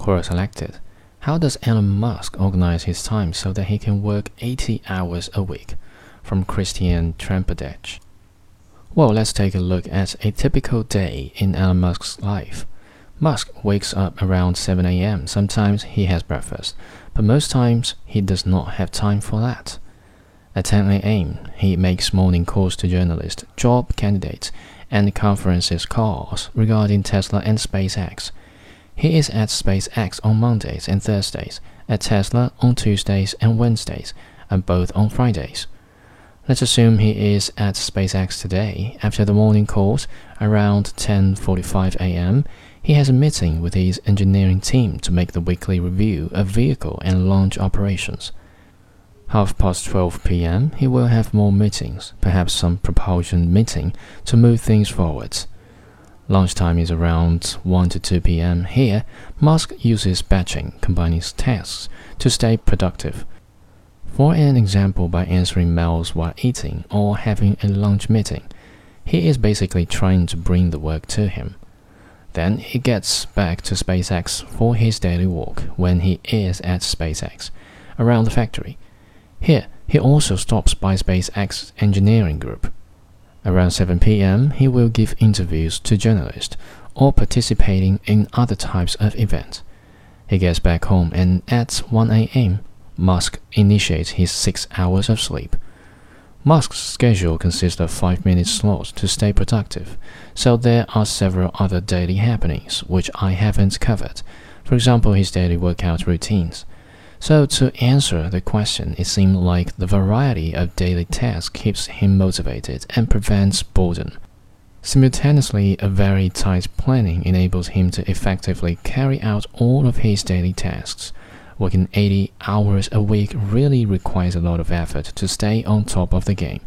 Quora selected. How does Elon Musk organize his time so that he can work 80 hours a week? From Christian Trampedach. Well, let's take a look at a typical day in Elon Musk's life. Musk wakes up around 7 a.m. Sometimes he has breakfast, but most times he does not have time for that. At 10 a.m., he makes morning calls to journalists, job candidates, and conferences calls regarding Tesla and SpaceX. He is at SpaceX on Mondays and Thursdays, at Tesla on Tuesdays and Wednesdays, and both on Fridays. Let's assume he is at SpaceX today. After the morning calls, around 10:45 a.m., he has a meeting with his engineering team to make the weekly review of vehicle and launch operations. Half past 12 p.m., he will have more meetings, perhaps some propulsion meeting to move things forwards. Lunchtime is around 1 to 2 p.m. Here, Musk uses batching, combining tasks, to stay productive. For an example, by answering mails while eating or having a lunch meeting, he is basically trying to bring the work to him. Then he gets back to SpaceX for his daily walk when he is at SpaceX, around the factory. Here, he also stops by SpaceX engineering group. Around 7 p.m., he will give interviews to journalists or participating in other types of events. He gets back home and at 1 a.m., Musk initiates his 6 hours of sleep. Musk's schedule consists of 5 minute slots to stay productive, so there are several other daily happenings which I haven't covered. For example, his daily workout routines. So, to answer the question, it seemed like the variety of daily tasks keeps him motivated and prevents boredom. Simultaneously, a very tight planning enables him to effectively carry out all of his daily tasks. Working 80 hours a week really requires a lot of effort to stay on top of the game.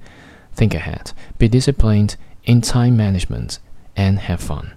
Think ahead, be disciplined in time management, and have fun.